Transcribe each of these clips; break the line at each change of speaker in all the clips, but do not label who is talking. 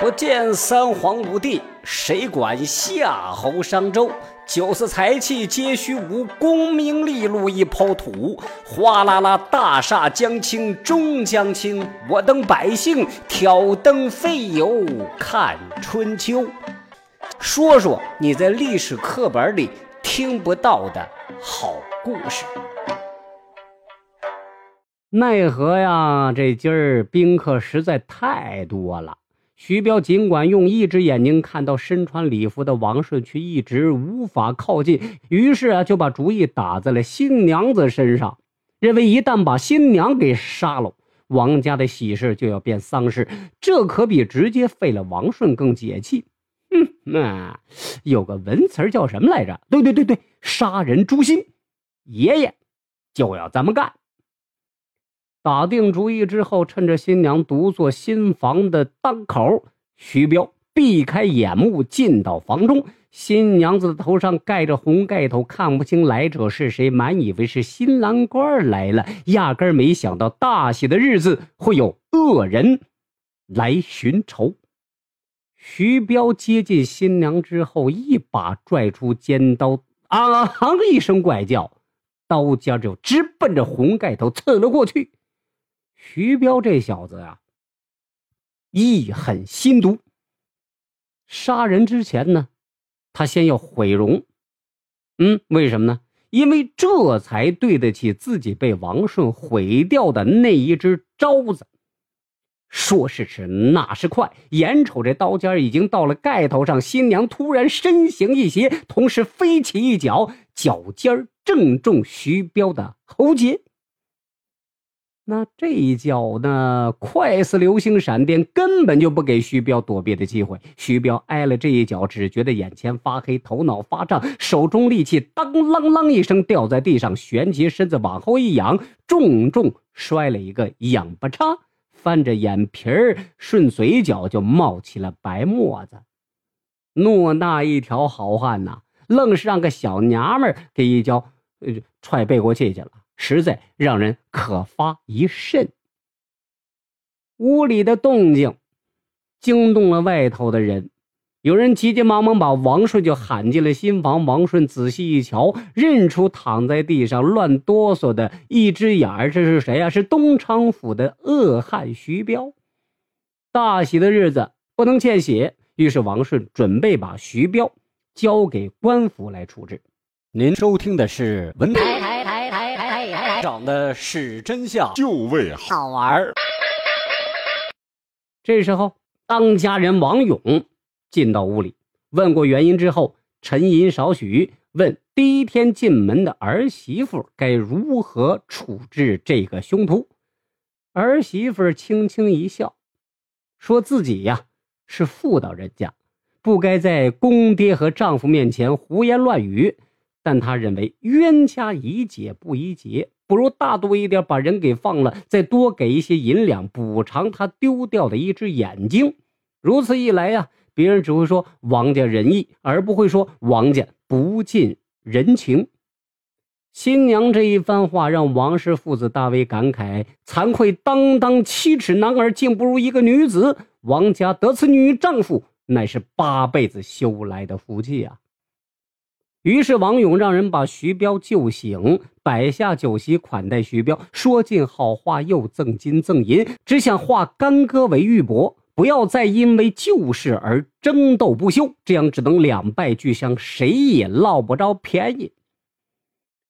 不见三皇五帝，谁管夏侯商周？九色财气皆虚无，功名利禄一抛土。哗啦啦，大厦将倾终将倾，我等百姓挑灯费油看春秋。说说你在历史课本里听不到的好故事。奈何呀，这今儿宾客实在太多了。徐彪尽管用一只眼睛看到身穿礼服的王顺，却一直无法靠近。于是啊，就把主意打在了新娘子身上，认为一旦把新娘给杀了，王家的喜事就要变丧事，这可比直接废了王顺更解气。哼，那有个文词叫什么来着？对对对对，杀人诛心。爷爷就要这么干。打定主意之后，趁着新娘独坐新房的当口，徐彪避开眼目进到房中。新娘子的头上盖着红盖头，看不清来者是谁，满以为是新郎官来了，压根没想到大喜的日子会有恶人来寻仇。徐彪接近新娘之后，一把拽出尖刀，啊哈 一声怪叫，刀尖就直奔着红盖头刺了过去。徐彪这小子呀，一狠心毒。杀人之前呢，他先要毁容。嗯，为什么呢？因为这才对得起自己被王顺毁掉的那一只招子。说时迟，那时快，眼瞅这刀尖已经到了盖头上，新娘突然身形一斜，同时飞起一脚，脚尖正中徐彪的喉结。那这一脚呢，快似流星闪电，根本就不给徐彪躲避的机会。徐彪挨了这一脚，只觉得眼前发黑，头脑发胀，手中利器当啷啷一声掉在地上，旋起身子往后一仰，重重摔了一个仰巴叉，翻着眼皮儿，顺嘴角就冒起了白沫子。诺那一条好汉呐，愣是让个小娘们给一脚呃踹背过气去了。实在让人可发一甚。屋里的动静惊动了外头的人，有人急急忙忙把王顺就喊进了新房。王顺仔细一瞧，认出躺在地上乱哆嗦的一只眼儿，这是谁呀？是东昌府的恶汉徐彪。大喜的日子不能见血，于是王顺准备把徐彪交给官府来处置。您收听的是文台台台。长的是真相，
就为好玩
这时候，当家人王勇进到屋里，问过原因之后，沉吟少许，问第一天进门的儿媳妇该如何处置这个凶徒。儿媳妇轻轻一笑，说自己呀是妇道人家，不该在公爹和丈夫面前胡言乱语，但她认为冤家宜解不宜结。不如大度一点，把人给放了，再多给一些银两补偿他丢掉的一只眼睛。如此一来呀，别人只会说王家仁义，而不会说王家不近人情。新娘这一番话让王氏父子大为感慨，惭愧当当七尺男儿，竟不如一个女子。王家得此女丈夫，乃是八辈子修来的福气啊。于是王勇让人把徐彪救醒，摆下酒席款待徐彪，说尽好话，又赠金赠银，只想化干戈为玉帛，不要再因为旧事而争斗不休，这样只能两败俱伤，谁也捞不着便宜。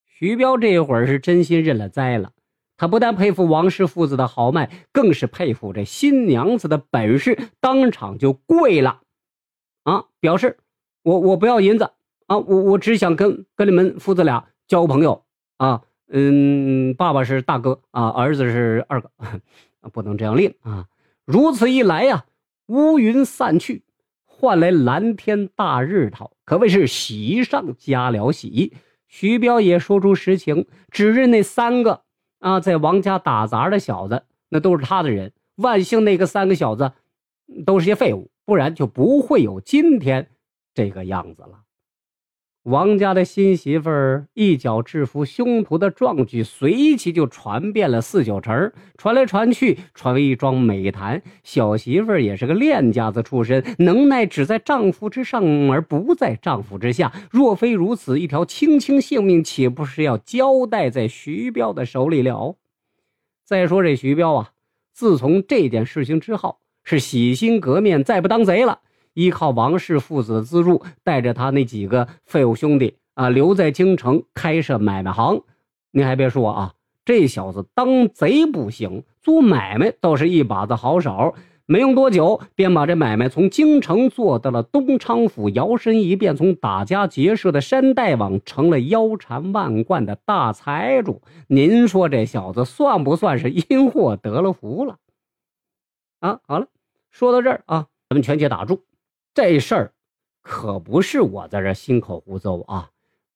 徐彪这会儿是真心认了栽了，他不但佩服王氏父子的豪迈，更是佩服这新娘子的本事，当场就跪了，啊，表示我我不要银子。啊，我我只想跟跟你们父子俩交个朋友啊，嗯，爸爸是大哥啊，儿子是二哥，不能这样令啊。如此一来呀，乌云散去，换来蓝天大日头，可谓是喜上加了喜。徐彪也说出实情，指认那三个啊，在王家打杂的小子，那都是他的人。万幸那个三个小子都是些废物，不然就不会有今天这个样子了。王家的新媳妇儿一脚制服凶徒的壮举，随即就传遍了四九城，传来传去，传为一桩美谈。小媳妇儿也是个练家子出身，能耐只在丈夫之上而不在丈夫之下。若非如此，一条青青性命岂不是要交代在徐彪的手里了？再说这徐彪啊，自从这件事情之后，是洗心革面，再不当贼了。依靠王氏父子的资助，带着他那几个废物兄弟啊，留在京城开设买卖行。您还别说啊，这小子当贼不行，做买卖倒是一把子好手。没用多久，便把这买卖从京城做到了东昌府，摇身一变，从打家劫舍的山大王，成了腰缠万贯的大财主。您说这小子算不算是因祸得了福了？啊，好了，说到这儿啊，咱们全且打住。这事儿可不是我在这心口胡诌啊，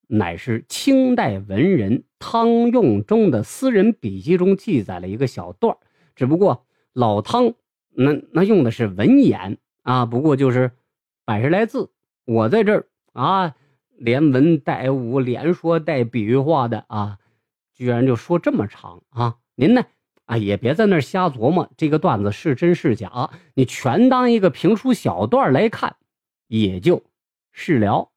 乃是清代文人汤用中的私人笔记中记载了一个小段只不过老汤那那用的是文言啊，不过就是百十来字。我在这儿啊，连文带武，连说带比喻话的啊，居然就说这么长啊！您呢？啊，也别在那瞎琢磨，这个段子是真是假，你全当一个评书小段来看，也就是了。